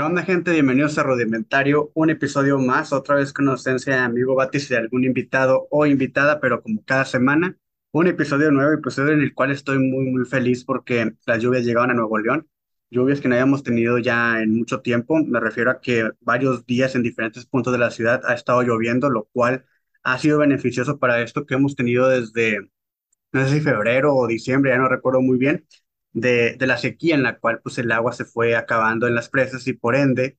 ¿Qué onda, gente? Bienvenidos a Rudimentario, un episodio más, otra vez con ausencia de amigo Batis de algún invitado o invitada, pero como cada semana, un episodio nuevo, episodio en el cual estoy muy, muy feliz porque las lluvias llegaron a Nuevo León, lluvias que no habíamos tenido ya en mucho tiempo, me refiero a que varios días en diferentes puntos de la ciudad ha estado lloviendo, lo cual ha sido beneficioso para esto que hemos tenido desde, no sé si febrero o diciembre, ya no recuerdo muy bien de, la sequía en la cual pues el agua se fue acabando en las presas y por ende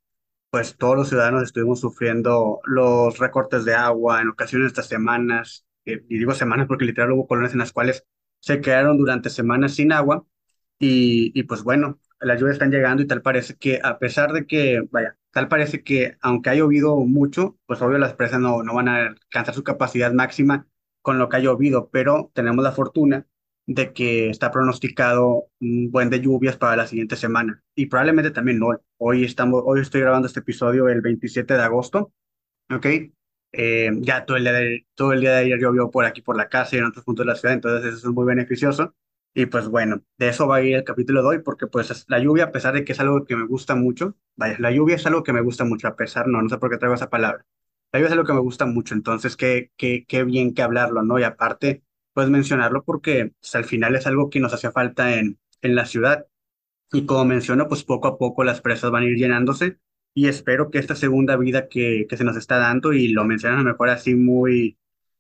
pues todos los ciudadanos estuvimos sufriendo los recortes de agua en ocasiones estas semanas, eh, y digo semanas porque literal hubo colonias en las cuales se quedaron durante semanas sin agua y, y pues bueno, las lluvias están llegando y tal parece que a pesar de que, vaya, tal parece que aunque ha llovido mucho, pues obvio las presas no, no van a alcanzar su capacidad máxima con lo que ha llovido, pero tenemos la fortuna de que está pronosticado un buen de lluvias para la siguiente semana y probablemente también hoy. Hoy, estamos, hoy estoy grabando este episodio el 27 de agosto, ¿ok? Eh, ya todo el, día de, todo el día de ayer llovió por aquí, por la casa y en otros puntos de la ciudad, entonces eso es muy beneficioso. Y pues bueno, de eso va a ir el capítulo de hoy, porque pues la lluvia, a pesar de que es algo que me gusta mucho, vaya, la lluvia es algo que me gusta mucho, a pesar, no, no sé por qué traigo esa palabra. La lluvia es algo que me gusta mucho, entonces qué, qué, qué bien que hablarlo, ¿no? Y aparte, pues mencionarlo porque pues, al final es algo que nos hacía falta en, en la ciudad. Y como menciono, pues poco a poco las presas van a ir llenándose y espero que esta segunda vida que, que se nos está dando, y lo mencionan a lo mejor así muy,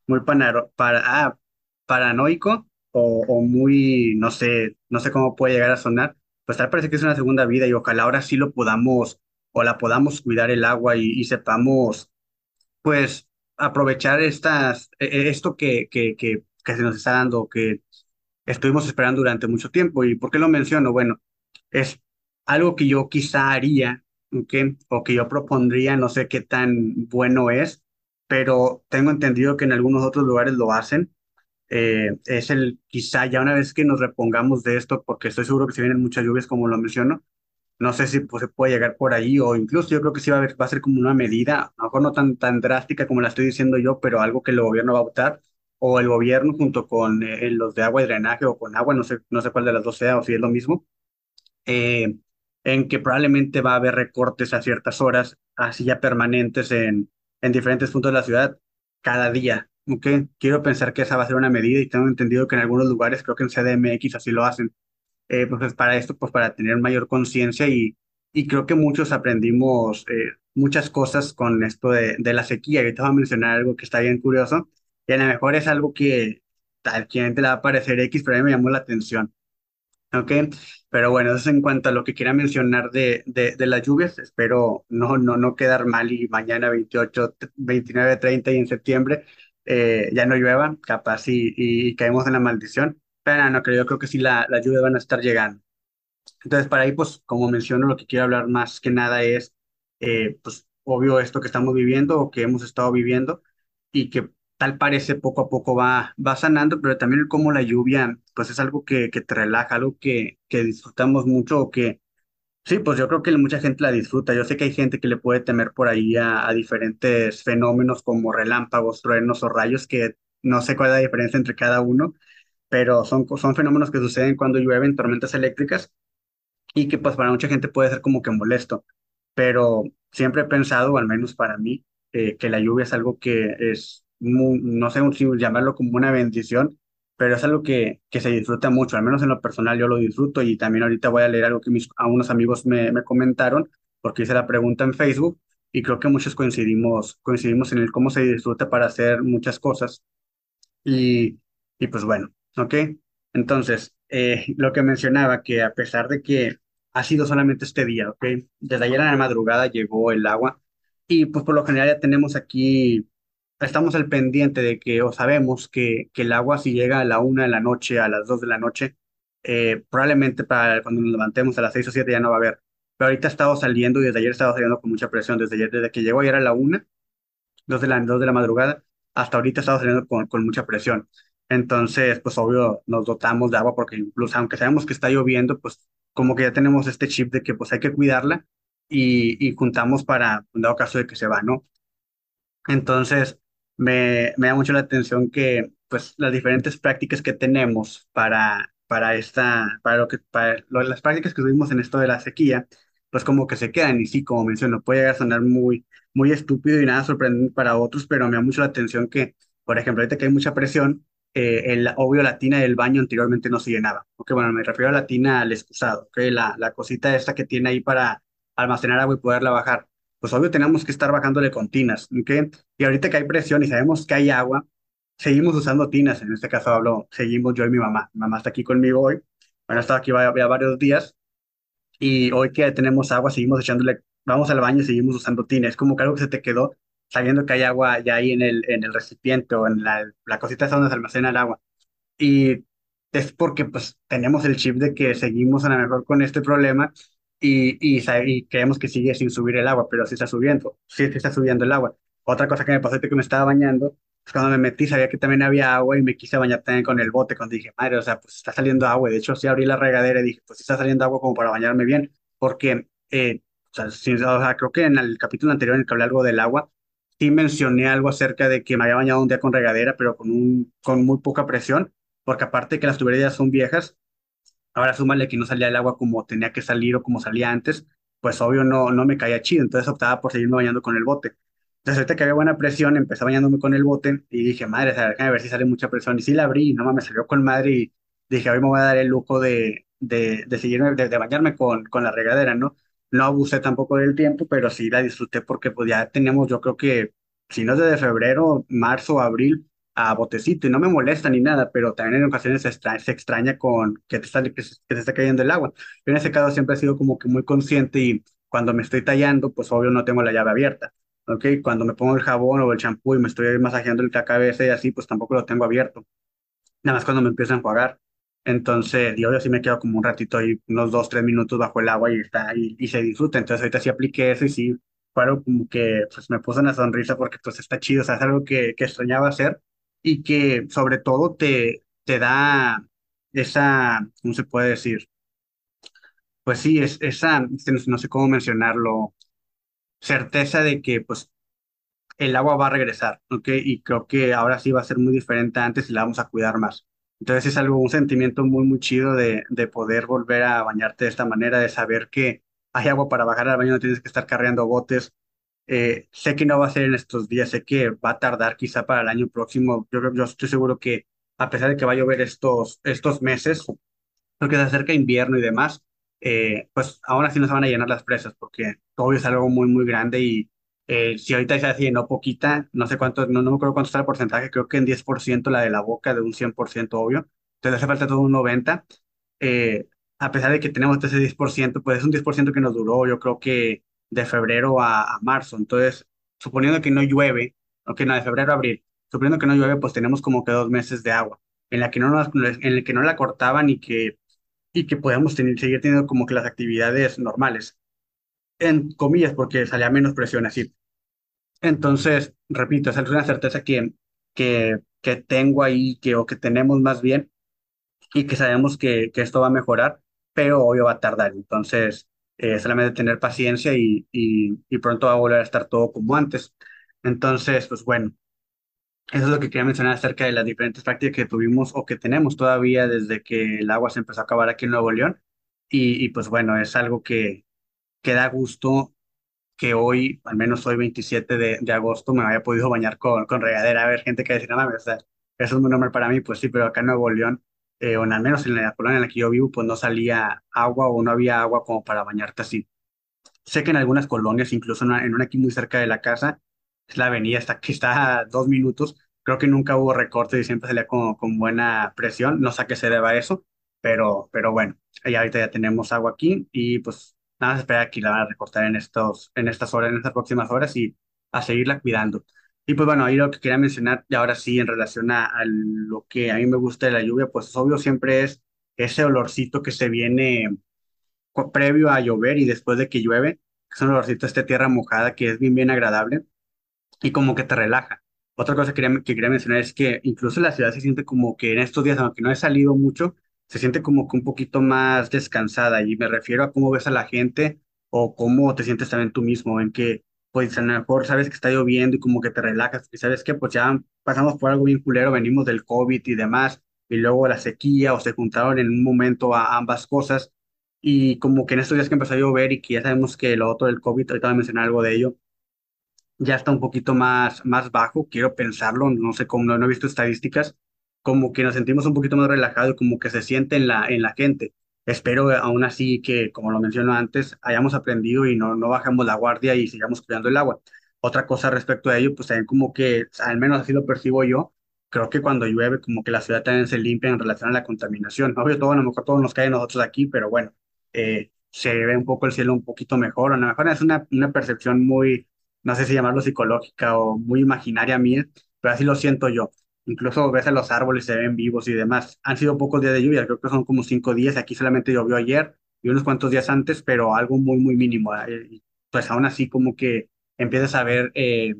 muy panaro, para, ah, paranoico o, o muy, no sé, no sé cómo puede llegar a sonar, pues tal parece que es una segunda vida y ojalá ahora sí lo podamos o la podamos cuidar el agua y, y sepamos, pues, aprovechar estas, e- e- esto que, que, que que se nos está dando, que estuvimos esperando durante mucho tiempo. ¿Y por qué lo menciono? Bueno, es algo que yo quizá haría, ¿ok? O que yo propondría, no sé qué tan bueno es, pero tengo entendido que en algunos otros lugares lo hacen. Eh, es el, quizá ya una vez que nos repongamos de esto, porque estoy seguro que se vienen muchas lluvias, como lo menciono, no sé si pues, se puede llegar por ahí o incluso yo creo que sí va a, haber, va a ser como una medida, a lo mejor no tan, tan drástica como la estoy diciendo yo, pero algo que el gobierno va a optar o el gobierno junto con eh, los de agua y drenaje o con agua, no sé, no sé cuál de las dos sea o si es lo mismo, eh, en que probablemente va a haber recortes a ciertas horas, así ya permanentes en, en diferentes puntos de la ciudad cada día. ¿ok? Quiero pensar que esa va a ser una medida y tengo entendido que en algunos lugares, creo que en CDMX así lo hacen. Eh, pues, para esto, pues para tener mayor conciencia y, y creo que muchos aprendimos eh, muchas cosas con esto de, de la sequía. Ahorita voy a mencionar algo que está bien curioso y a lo mejor es algo que al cliente le va a parecer X, pero a mí me llamó la atención. ¿Ok? Pero bueno, eso es en cuanto a lo que quería mencionar de, de, de las lluvias. Espero no, no, no quedar mal y mañana 28, 29, 30 y en septiembre eh, ya no llueva, capaz y, y caemos en la maldición. Pero no creo, yo creo que sí la, las lluvias van a estar llegando. Entonces, para ahí, pues, como menciono, lo que quiero hablar más que nada es, eh, pues, obvio esto que estamos viviendo o que hemos estado viviendo y que tal parece poco a poco va, va sanando, pero también como la lluvia, pues es algo que, que te relaja, algo que, que disfrutamos mucho o que, sí, pues yo creo que mucha gente la disfruta. Yo sé que hay gente que le puede temer por ahí a, a diferentes fenómenos como relámpagos, truenos o rayos, que no sé cuál es la diferencia entre cada uno, pero son, son fenómenos que suceden cuando llueven tormentas eléctricas y que pues para mucha gente puede ser como que molesto, pero siempre he pensado, al menos para mí, eh, que la lluvia es algo que es, no sé si llamarlo como una bendición, pero es algo que, que se disfruta mucho, al menos en lo personal yo lo disfruto y también ahorita voy a leer algo que a unos amigos me, me comentaron, porque hice la pregunta en Facebook y creo que muchos coincidimos, coincidimos en el cómo se disfruta para hacer muchas cosas y, y pues bueno, ¿ok? Entonces, eh, lo que mencionaba, que a pesar de que ha sido solamente este día, ¿ok? Desde ayer en la madrugada llegó el agua y pues por lo general ya tenemos aquí, estamos al pendiente de que o sabemos que, que el agua si llega a la una de la noche, a las dos de la noche, eh, probablemente para cuando nos levantemos a las seis o siete ya no va a haber. Pero ahorita ha estado saliendo y desde ayer ha estado saliendo con mucha presión, desde ayer, desde que llegó ayer a la una dos de la, dos de la madrugada, hasta ahorita estamos saliendo con, con mucha presión. Entonces, pues obvio, nos dotamos de agua porque incluso aunque sabemos que está lloviendo, pues como que ya tenemos este chip de que pues hay que cuidarla y, y juntamos para, en dado caso de que se va, ¿no? Entonces, me, me da mucho la atención que pues las diferentes prácticas que tenemos para, para esta, para lo que, para lo- las prácticas que tuvimos en esto de la sequía, pues como que se quedan. Y sí, como menciono, puede llegar a sonar muy, muy estúpido y nada sorprendente para otros, pero me da mucho la atención que, por ejemplo, ahorita que hay mucha presión, eh, el obvio la tina del baño anteriormente no se llenaba. Ok, bueno, me refiero a la tina al excusado, ok, la, la cosita esta que tiene ahí para almacenar agua y poderla bajar. Pues obvio tenemos que estar bajándole con tinas, ok. Y ahorita que hay presión y sabemos que hay agua, seguimos usando tinas. En este caso hablo, seguimos yo y mi mamá. Mi mamá está aquí conmigo hoy. Bueno, ha estado aquí ya varios días. Y hoy que tenemos agua, seguimos echándole, vamos al baño y seguimos usando tina. Es como que algo que se te quedó sabiendo que hay agua ya ahí en el, en el recipiente o en la, la cosita esa donde se almacena el agua. Y es porque pues tenemos el chip de que seguimos a lo mejor con este problema y, y, y, creemos que sigue sin subir el agua, pero sí está subiendo, sí, sí está subiendo el agua. Otra cosa que me pasó es que me estaba bañando, pues cuando me metí sabía que también había agua y me quise bañar también con el bote, cuando dije, madre, o sea, pues está saliendo agua. De hecho, sí abrí la regadera y dije, pues sí está saliendo agua como para bañarme bien, porque, eh, o, sea, o sea, creo que en el capítulo anterior en el que hablé algo del agua, sí mencioné algo acerca de que me había bañado un día con regadera, pero con, un, con muy poca presión, porque aparte que las tuberías son viejas, ahora súmale que no salía el agua como tenía que salir o como salía antes, pues obvio no, no me caía chido, entonces optaba por seguirme bañando con el bote. Entonces ahorita que había buena presión, empecé bañándome con el bote y dije, madre, a ver si sale mucha presión. Y sí la abrí y no me salió con madre y dije, hoy me voy a dar el lujo de, de, de seguirme, de, bañarme con, con la regadera, ¿no? No abusé tampoco del tiempo, pero sí la disfruté porque pues ya teníamos, yo creo que, si no es desde febrero, marzo, abril, a botecito y no me molesta ni nada, pero también en ocasiones se se extraña con que te, está, que, que te está cayendo el agua. Yo en ese caso siempre he sido como que muy consciente y cuando me estoy tallando, pues obvio no tengo la llave abierta. ¿ok? Cuando me pongo el jabón o el champú y me estoy masajeando el cabeza y así, pues tampoco lo tengo abierto. Nada más cuando me empiezo a enjuagar. Entonces, yo así me quedo como un ratito ahí, unos dos, tres minutos bajo el agua y está y, y se disfruta. Entonces, ahorita sí apliqué eso y sí, claro, como que pues me puso una sonrisa porque pues está chido, o sea, es algo que, que extrañaba hacer y que sobre todo te, te da esa, ¿cómo se puede decir? Pues sí, es, esa, este, no sé cómo mencionarlo, certeza de que pues el agua va a regresar, ¿ok? Y creo que ahora sí va a ser muy diferente antes y la vamos a cuidar más. Entonces es algo, un sentimiento muy, muy chido de, de poder volver a bañarte de esta manera, de saber que hay agua para bajar al baño, no tienes que estar cargando botes. Eh, sé que no va a ser en estos días, sé que va a tardar quizá para el año próximo. Yo, estoy seguro que a pesar de que va a llover estos, estos meses, porque se acerca invierno y demás, eh, pues aún así no se van a llenar las presas, porque obvio es algo muy, muy grande y eh, si ahorita se llenó poquita, no sé cuánto, no, no me acuerdo cuánto está el porcentaje, creo que en 10% la de la boca, de un 100% obvio, entonces hace falta todo un 90%. Eh, a pesar de que tenemos ese 10%, pues es un 10% que nos duró, yo creo que de febrero a, a, marzo. Entonces, suponiendo que no llueve, o que no, de febrero a abril, suponiendo que no llueve, pues tenemos como que dos meses de agua, en la que no, nos, en el que no la cortaban y que, y que podamos tener, seguir teniendo como que las actividades normales, en comillas, porque salía menos presión así. Entonces, repito, esa es una certeza que, que, que tengo ahí, que, o que tenemos más bien, y que sabemos que, que esto va a mejorar, pero obvio va a tardar. Entonces, eh, solamente tener paciencia y, y, y, pronto va a volver a estar todo como antes. Entonces, pues bueno, eso es lo que quería mencionar acerca de las diferentes prácticas que tuvimos o que tenemos todavía desde que el agua se empezó a acabar aquí en Nuevo León. Y, y pues bueno, es algo que, que da gusto que hoy, al menos hoy 27 de, de agosto, me haya podido bañar con, con regadera. A ver, gente que dice, no mames, o sea, eso es muy normal para mí, pues sí, pero acá en Nuevo León, eh, o al menos en la colonia en la que yo vivo, pues no salía agua o no había agua como para bañarte así. Sé que en algunas colonias, incluso en una, aquí muy cerca de la casa, es la avenida, está, que está dos minutos, creo que nunca hubo recorte y siempre salía con, con buena presión, no sé a qué se deba eso, pero, pero bueno, ya ahorita ya tenemos agua aquí y pues nada más esperar que la van a recortar en, estos, en estas horas, en estas próximas horas y a seguirla cuidando. Y pues bueno, ahí lo que quería mencionar, y ahora sí, en relación a, lo que a mí me gusta de la lluvia, pues obvio siempre es ese olorcito que se viene previo a llover y después de que llueve, que es un olorcito de esta tierra mojada que es bien, bien agradable y como que te relaja. Otra cosa que quería, que quería mencionar es que incluso la ciudad se siente como que en estos días, aunque no he salido mucho, se siente como que un poquito más descansada y me refiero a cómo ves a la gente o cómo te sientes también tú mismo, en que pues a lo mejor sabes que está lloviendo y como que te relajas y sabes que pues ya pasamos por algo bien culero, venimos del COVID y demás y luego la sequía o se juntaron en un momento a ambas cosas Y como que en estos días que empezó a llover y que ya sabemos que lo otro del COVID, ahorita voy a mencionar algo de ello, ya está un poquito más, más bajo, quiero pensarlo, no sé cómo, no, no he visto estadísticas, como que nos sentimos un poquito más relajados, como que se siente en la, en la gente. Espero aún así que, como lo menciono antes, hayamos aprendido y no, no bajamos la guardia y sigamos cuidando el agua. Otra cosa respecto a ello, pues también como que, al menos así lo percibo yo, creo que cuando llueve como que la ciudad también se limpia en relación a la contaminación. Obvio, todo, a lo mejor todo nos cae a nosotros aquí, pero bueno, eh, se ve un poco el cielo un poquito mejor, a lo mejor es una, una percepción muy no sé si llamarlo psicológica o muy imaginaria mía, pero así lo siento yo. Incluso ves a los árboles, se ven vivos y demás. Han sido pocos días de lluvia, creo que son como cinco días. Aquí solamente llovió ayer y unos cuantos días antes, pero algo muy, muy mínimo. Eh, pues aún así como que empiezas a ver eh,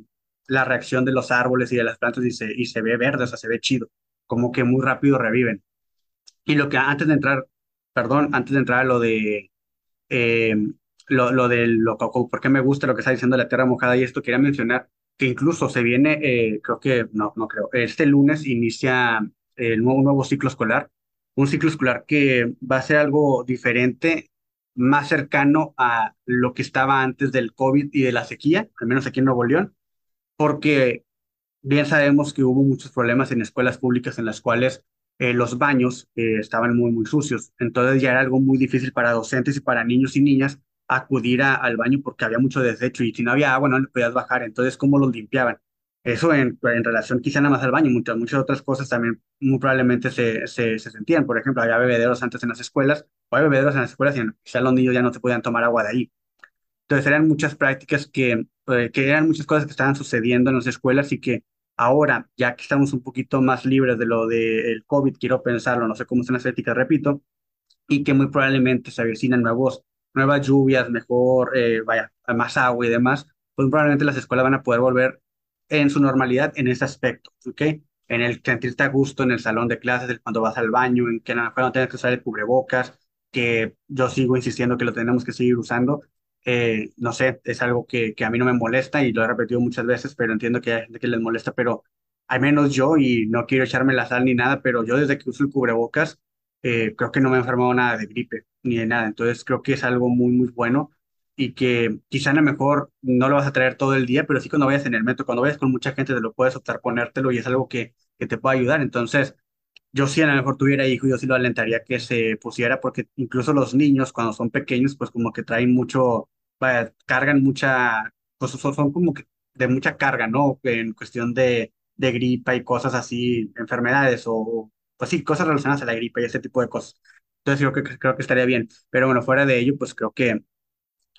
la reacción de los árboles y de las plantas y se, y se ve verde, o sea, se ve chido. Como que muy rápido reviven. Y lo que antes de entrar, perdón, antes de entrar a lo de eh, lo, lo del lo, por qué me gusta lo que está diciendo la tierra mojada y esto quería mencionar incluso se viene, eh, creo que, no, no creo, este lunes inicia el nuevo, un nuevo ciclo escolar, un ciclo escolar que va a ser algo diferente, más cercano a lo que estaba antes del COVID y de la sequía, al menos aquí en Nuevo León, porque bien sabemos que hubo muchos problemas en escuelas públicas en las cuales eh, los baños eh, estaban muy, muy sucios. Entonces ya era algo muy difícil para docentes y para niños y niñas acudir al baño porque había mucho desecho y si no había agua no le podías bajar, entonces cómo los limpiaban. Eso en, en relación quizá nada más al baño, muchas, muchas otras cosas también muy probablemente se, se, se, sentían. Por ejemplo, había bebederos antes en las escuelas, o hay bebederos en las escuelas y quizá los niños ya no se podían tomar agua de ahí. Entonces eran muchas prácticas que, eh, que eran muchas cosas que estaban sucediendo en las escuelas y que ahora, ya que estamos un poquito más libres de lo del COVID, quiero pensarlo, no sé cómo son las éticas, repito, y que muy probablemente se avecinan nuevos nuevas lluvias, mejor, eh, vaya, más agua y demás, pues probablemente las escuelas van a poder volver en su normalidad en ese aspecto, ¿ok? En el sentirte a gusto en el salón de clases, cuando vas al baño, en que no tienes que usar el cubrebocas, que yo sigo insistiendo que lo tenemos que seguir usando. Eh, no sé, es algo que, que a mí no me molesta y lo he repetido muchas veces, pero entiendo que hay gente que les molesta, pero al menos yo, y no quiero echarme la sal ni nada, pero yo desde que uso el cubrebocas, eh, creo que no me he enfermado nada de gripe ni de nada. Entonces creo que es algo muy, muy bueno y que quizá a lo mejor no lo vas a traer todo el día, pero sí cuando vayas en el metro, cuando vayas con mucha gente, te lo puedes optar ponértelo y es algo que, que te puede ayudar. Entonces, yo sí a lo mejor tuviera hijo, yo sí lo alentaría que se pusiera, porque incluso los niños cuando son pequeños, pues como que traen mucho, cargan mucha, pues son, son como que de mucha carga, ¿no? En cuestión de, de gripa y cosas así, enfermedades o, pues sí, cosas relacionadas a la gripa y ese tipo de cosas. Entonces creo que, creo que estaría bien. Pero bueno, fuera de ello, pues creo que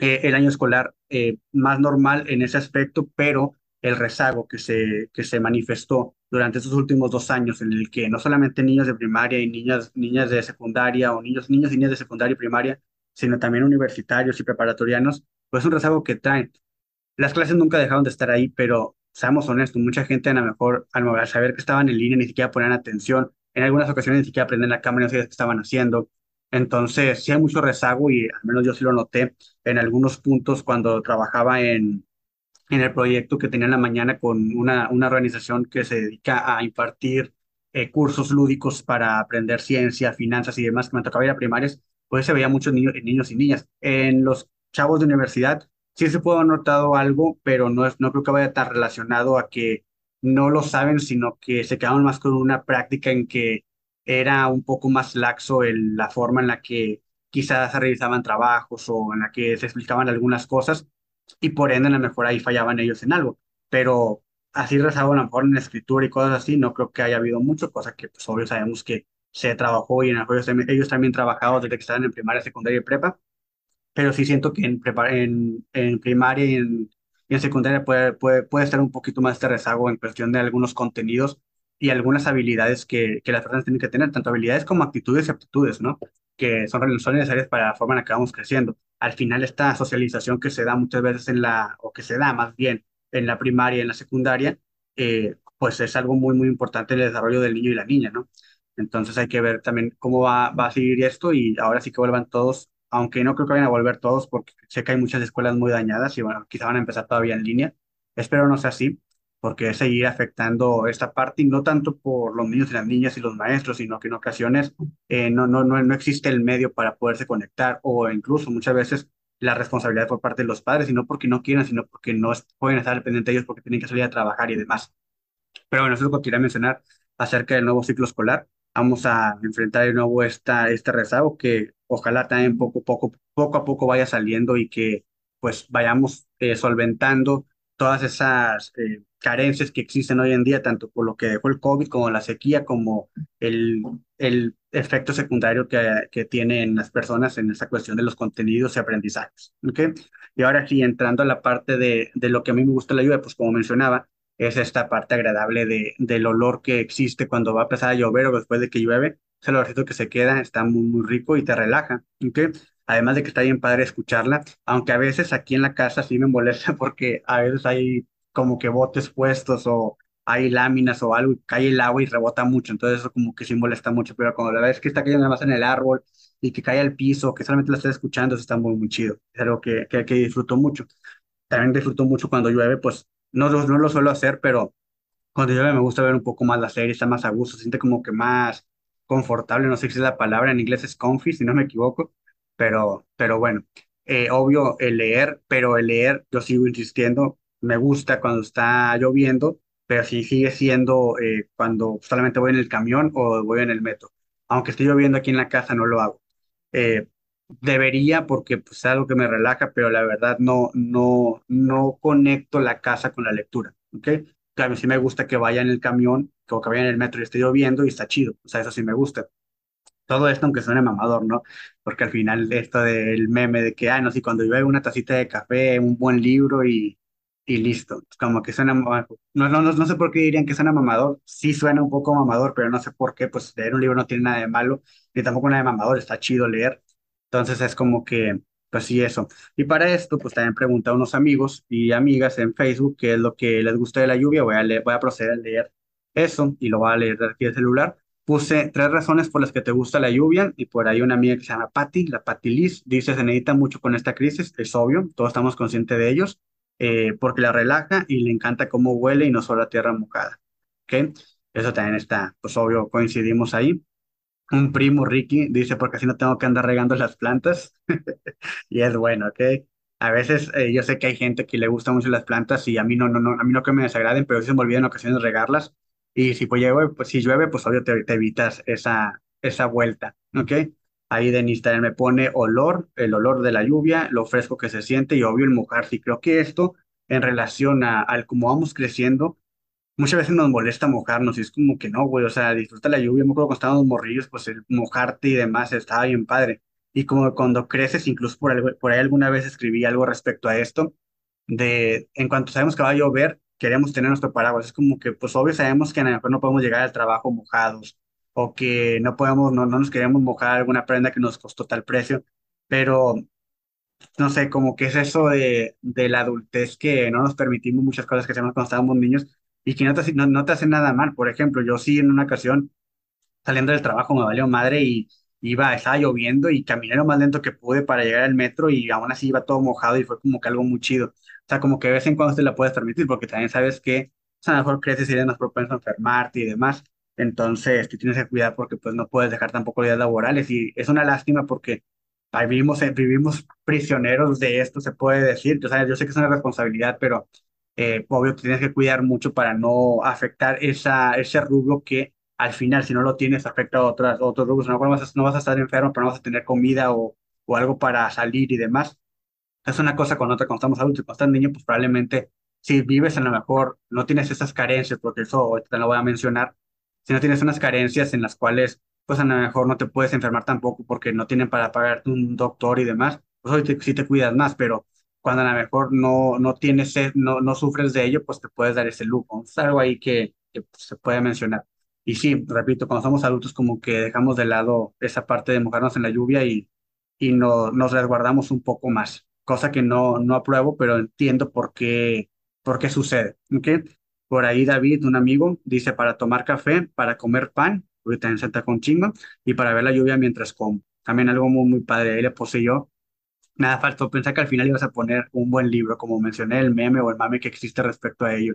eh, el año escolar eh, más normal en ese aspecto, pero el rezago que se, que se manifestó durante estos últimos dos años, en el que no solamente niños de primaria y niñas, niñas de secundaria o niños, niños y niñas de secundaria y primaria, sino también universitarios y preparatorianos, pues es un rezago que traen. Las clases nunca dejaron de estar ahí, pero seamos honestos, mucha gente a lo mejor al saber que estaban en línea ni siquiera ponían atención en algunas ocasiones ni siquiera aprenden la cámara y no sabían qué estaban haciendo. Entonces, sí hay mucho rezago y al menos yo sí lo noté en algunos puntos cuando trabajaba en, en el proyecto que tenía en la mañana con una, una organización que se dedica a impartir eh, cursos lúdicos para aprender ciencia, finanzas y demás, que me tocaba ir a primarias, pues se veía muchos niños, niños y niñas. En los chavos de universidad sí se puede haber notado algo, pero no, es, no creo que vaya tan relacionado a que no lo saben, sino que se quedaron más con una práctica en que era un poco más laxo el, la forma en la que quizás realizaban trabajos o en la que se explicaban algunas cosas y por ende a lo mejor ahí fallaban ellos en algo. Pero así rezaban a lo mejor en escritura y cosas así, no creo que haya habido mucho, cosa que pues obvio sabemos que se trabajó y en ellos también, ellos también trabajaban desde que estaban en primaria, secundaria y prepa, pero sí siento que en, en, en primaria y en en secundaria puede, puede, puede estar un poquito más de rezago en cuestión de algunos contenidos y algunas habilidades que, que las personas tienen que tener, tanto habilidades como actitudes y aptitudes, ¿no? Que son, son necesarias para la forma en la que vamos creciendo. Al final, esta socialización que se da muchas veces en la, o que se da más bien en la primaria y en la secundaria, eh, pues es algo muy, muy importante en el desarrollo del niño y la niña, ¿no? Entonces hay que ver también cómo va, va a seguir esto y ahora sí que vuelvan todos aunque no creo que vayan a volver todos porque sé que hay muchas escuelas muy dañadas y bueno, quizá van a empezar todavía en línea. Espero no sea así, porque seguir afectando esta parte y no tanto por los niños y las niñas y los maestros, sino que en ocasiones eh, no, no, no, no existe el medio para poderse conectar o incluso muchas veces la responsabilidad por parte de los padres, y no porque no quieran, sino porque no pueden estar al pendiente de ellos porque tienen que salir a trabajar y demás. Pero bueno, eso es lo que quería mencionar acerca del nuevo ciclo escolar. Vamos a enfrentar de nuevo esta, este rezago que ojalá también poco, a poco vaya saliendo y que pues vayamos eh, solventando todas esas eh, carencias que existen hoy en día, tanto por lo que dejó el COVID como la sequía, como el, el efecto secundario que, que tienen las personas en esa cuestión de los contenidos y aprendizajes. ¿okay? Y ahora sí, entrando a la parte de, de lo que a mí me gusta la lluvia, pues como mencionaba, es esta parte agradable de, del olor que existe cuando va a empezar a llover o después de que llueve. Ese olorcito que se queda está muy, muy rico y te relaja. ¿okay? Además de que está bien padre escucharla, aunque a veces aquí en la casa sí me molesta porque a veces hay como que botes puestos o hay láminas o algo y cae el agua y rebota mucho, entonces eso como que sí molesta mucho, pero cuando la verdad es que está cayendo nada más en el árbol y que cae al piso, que solamente la estás escuchando, eso está muy, muy chido, es algo que, que, que disfruto mucho. También disfruto mucho cuando llueve, pues no, no lo suelo hacer, pero cuando llueve me gusta ver un poco más la serie, está más a gusto, se siente como que más confortable, no sé si es la palabra, en inglés es comfy, si no me equivoco, pero, pero bueno, eh, obvio el leer, pero el leer, yo sigo insistiendo, me gusta cuando está lloviendo, pero sí sigue siendo eh, cuando solamente voy en el camión o voy en el metro. Aunque esté lloviendo aquí en la casa, no lo hago. Eh, debería porque pues, es algo que me relaja, pero la verdad no, no, no conecto la casa con la lectura. ¿ok? Claro, sí me gusta que vaya en el camión, o que vaya en el metro y esté lloviendo y está chido. O sea, eso sí me gusta. Todo esto, aunque suene mamador, ¿no? Porque al final esto del meme de que, ah, no, si cuando llueve una tacita de café, un buen libro y, y listo. Como que suena, no, no, no, no sé por qué dirían que suena mamador. Sí suena un poco mamador, pero no sé por qué, pues leer un libro no tiene nada de malo, ni tampoco nada de mamador, está chido leer. Entonces es como que, pues sí, eso. Y para esto, pues también pregunté a unos amigos y amigas en Facebook qué es lo que les gusta de la lluvia. Voy a, leer, voy a proceder a leer eso y lo voy a leer de aquí del celular. Puse tres razones por las que te gusta la lluvia y por ahí una amiga que se llama Patty, la Patty Liz, dice se necesita mucho con esta crisis, es obvio, todos estamos conscientes de ellos eh, porque la relaja y le encanta cómo huele y no solo la tierra mojada. Eso también está, pues obvio, coincidimos ahí. Un primo, Ricky, dice, porque así no tengo que andar regando las plantas. y es bueno, ¿ok? A veces eh, yo sé que hay gente que le gusta mucho las plantas y a mí no, no, no, a mí no que me desagraden, pero sí se me olvida en ocasiones regarlas. Y si, pues, llueve, pues, si llueve, pues obvio te, evitas esa, esa vuelta, ¿ok? Ahí Denis también me pone olor, el olor de la lluvia, lo fresco que se siente y obvio el mojarse. Y creo que esto en relación a, al cómo vamos creciendo, muchas veces nos molesta mojarnos y es como que no, güey, o sea, disfruta la lluvia. Me acuerdo cuando estábamos morrillos, pues el mojarte y demás estaba bien padre. Y como cuando creces, incluso por, ahí, por ahí alguna vez escribí algo respecto a esto, de en cuanto sabemos que va a llover, queremos tener nuestro paraguas. Es como que, pues obvio, sabemos que a lo mejor no podemos llegar al trabajo mojados o que no podemos, no, no nos queremos mojar alguna prenda que nos costó tal precio, pero no sé, como que es eso de, de la adultez que no nos permitimos muchas cosas que hacemos cuando estábamos niños y que no te, no, no te hacen nada mal. Por ejemplo, yo sí en una ocasión saliendo del trabajo me valió madre y iba, estaba lloviendo y caminé lo más lento que pude para llegar al metro y aún así iba todo mojado y fue como que algo muy chido. O sea, como que de vez en cuando te la puedes permitir porque también sabes que o sea, a lo mejor creces y eres más propenso a enfermarte y demás. Entonces, tú tienes que cuidar porque pues no puedes dejar tampoco días laborales y es una lástima porque vivimos, vivimos prisioneros de esto, se puede decir. O sea, yo sé que es una responsabilidad, pero eh, obvio tienes que cuidar mucho para no afectar esa, ese rubro que al final, si no lo tienes, afecta a otras, otros rubros. No vas, a, no vas a estar enfermo, pero no vas a tener comida o, o algo para salir y demás. Es una cosa con otra, cuando estamos adultos y cuando estás niño, pues probablemente si vives a lo mejor no tienes esas carencias, porque eso ahorita te lo voy a mencionar, si no tienes unas carencias en las cuales pues a lo mejor no te puedes enfermar tampoco porque no tienen para pagarte un doctor y demás, pues hoy sí te cuidas más, pero cuando a lo mejor no, no tienes, no, no sufres de ello, pues te puedes dar ese lujo. Es algo ahí que, pues, se puede mencionar. Y sí, repito, cuando somos adultos como que dejamos de lado esa parte de mojarnos en la lluvia y, y no, nos resguardamos un poco más, cosa que no, no apruebo, pero entiendo por qué, por qué sucede. ¿okay? Por ahí David, un amigo, dice para tomar café, para comer pan, ahorita en Santa con chingo, y para ver la lluvia mientras como. También algo muy, muy padre. Ahí le puse yo Nada faltó pensar que al final ibas a poner un buen libro, como mencioné, el meme o el mame que existe respecto a ello.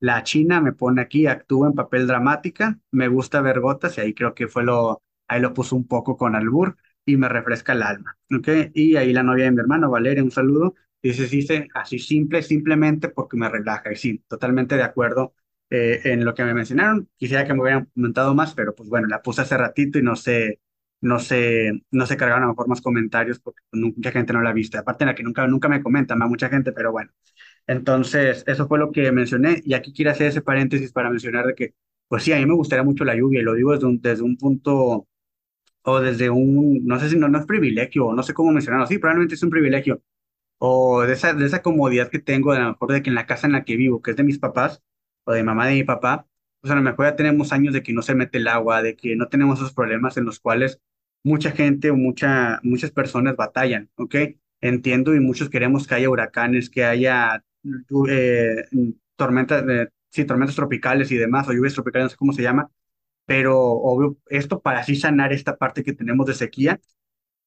La China me pone aquí, actúa en papel dramática, me gusta ver gotas, y ahí creo que fue lo, ahí lo puso un poco con albur, y me refresca el alma, ¿ok? Y ahí la novia de mi hermano, Valeria, un saludo, dice, dice, así simple, simplemente porque me relaja, y sí, totalmente de acuerdo eh, en lo que me mencionaron, quisiera que me hubieran comentado más, pero pues bueno, la puse hace ratito y no sé no se, no se cargaron a lo mejor más comentarios porque mucha gente no la ha visto. Aparte de la que nunca, nunca me comentan, más mucha gente, pero bueno. Entonces, eso fue lo que mencioné y aquí quiero hacer ese paréntesis para mencionar de que, pues sí, a mí me gustaría mucho la lluvia y lo digo desde un, punto o desde un, no sé si no, no es privilegio no sé cómo mencionarlo, sí, probablemente es un privilegio o de esa, de esa comodidad que tengo, de a lo mejor de que en la casa en la que vivo, que es de mis papás o de mamá de mi papá, pues a lo mejor ya tenemos años de que no se mete el agua, de que no tenemos esos problemas en los cuales mucha gente o mucha, muchas personas batallan, ¿ok? Entiendo y muchos queremos que haya huracanes, que haya eh, tormentas, eh, sí, tormentas tropicales y demás, o lluvias tropicales, no sé cómo se llama, pero obvio, esto para así sanar esta parte que tenemos de sequía,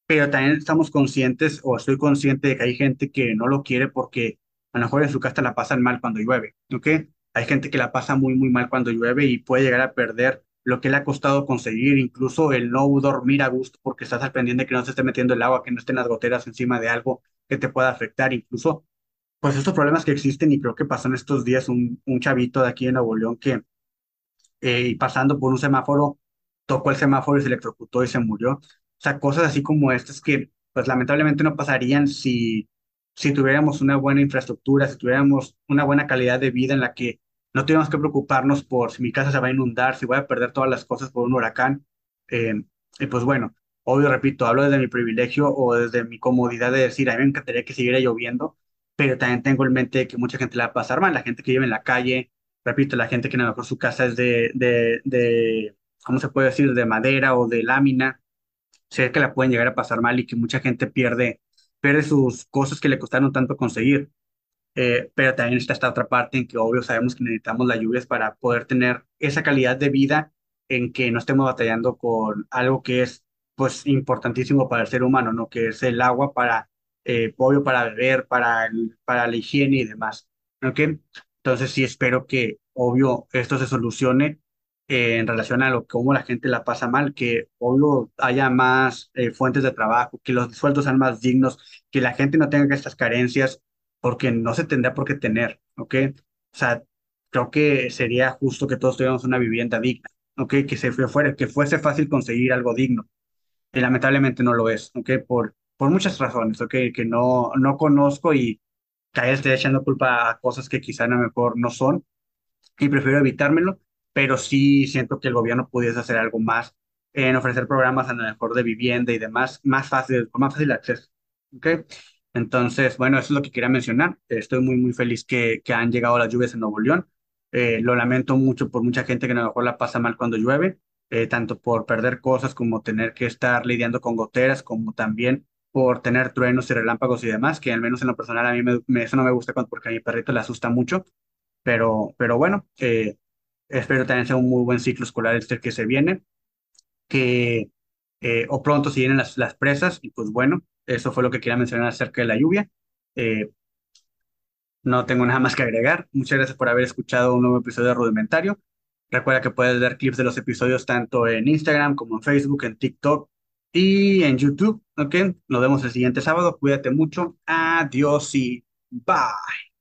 pero también estamos conscientes o estoy consciente de que hay gente que no lo quiere porque a lo mejor en su casa la pasan mal cuando llueve, ¿ok? Hay gente que la pasa muy, muy mal cuando llueve y puede llegar a perder lo que le ha costado conseguir, incluso el no dormir a gusto porque estás al pendiente que no se esté metiendo el agua, que no estén las goteras encima de algo que te pueda afectar, incluso, pues estos problemas que existen y creo que pasó en estos días un, un chavito de aquí en Nuevo León que, eh, pasando por un semáforo, tocó el semáforo y se electrocutó y se murió. O sea, cosas así como estas que, pues lamentablemente no pasarían si, si tuviéramos una buena infraestructura, si tuviéramos una buena calidad de vida en la que no tenemos que preocuparnos por si mi casa se va a inundar, si voy a perder todas las cosas por un huracán. Eh, y pues bueno, obvio, repito, hablo desde mi privilegio o desde mi comodidad de decir, a mí me encantaría que siguiera lloviendo, pero también tengo en mente que mucha gente la va a pasar mal, la gente que vive en la calle, repito, la gente que a lo mejor su casa es de, de, de ¿cómo se puede decir?, de madera o de lámina, sé que la pueden llegar a pasar mal y que mucha gente pierde, pierde sus cosas que le costaron tanto conseguir. Eh, pero también está esta otra parte en que obvio sabemos que necesitamos las lluvias para poder tener esa calidad de vida en que no estemos batallando con algo que es pues importantísimo para el ser humano, ¿no? Que es el agua para, eh, obvio, para beber, para, el, para la higiene y demás, ¿ok? Entonces sí espero que, obvio, esto se solucione eh, en relación a lo cómo la gente la pasa mal, que obvio haya más fuentes de trabajo, que los sueldos sean más dignos, que la gente no tenga estas carencias porque no se tendría por qué tener, ¿ok? O sea, creo que sería justo que todos tuviéramos una vivienda digna, ¿ok? Que, se fuera, que fuese fácil conseguir algo digno. Y lamentablemente no lo es, ¿ok? Por, por muchas razones, ¿ok? Que no, no conozco y que esté echando culpa a cosas que quizá a lo mejor no son y prefiero evitármelo, pero sí siento que el gobierno pudiese hacer algo más en ofrecer programas a lo mejor de vivienda y demás, más fácil, con más fácil acceso, ¿ok? Entonces, bueno, eso es lo que quería mencionar. Estoy muy, muy feliz que, han llegado las lluvias en Nuevo León. Eh, lo lamento mucho por mucha gente que a lo mejor la pasa mal cuando llueve, eh, tanto por perder cosas como tener que estar lidiando con goteras, como también por tener truenos y relámpagos y demás, que al menos en lo personal a mí eso no me gusta porque a mi perrito le asusta mucho. Pero, pero bueno, eh, espero también sea un muy buen ciclo escolar este que se viene, que o pronto se vienen las presas y pues bueno, eso fue lo que quería mencionar acerca de la lluvia. Eh, no tengo nada más que agregar. Muchas gracias por haber escuchado un nuevo episodio de Rudimentario. Recuerda que puedes ver clips de los episodios tanto en Instagram como en Facebook, en TikTok y en YouTube. ¿Ok? Nos vemos el siguiente sábado. Cuídate mucho. Adiós y bye.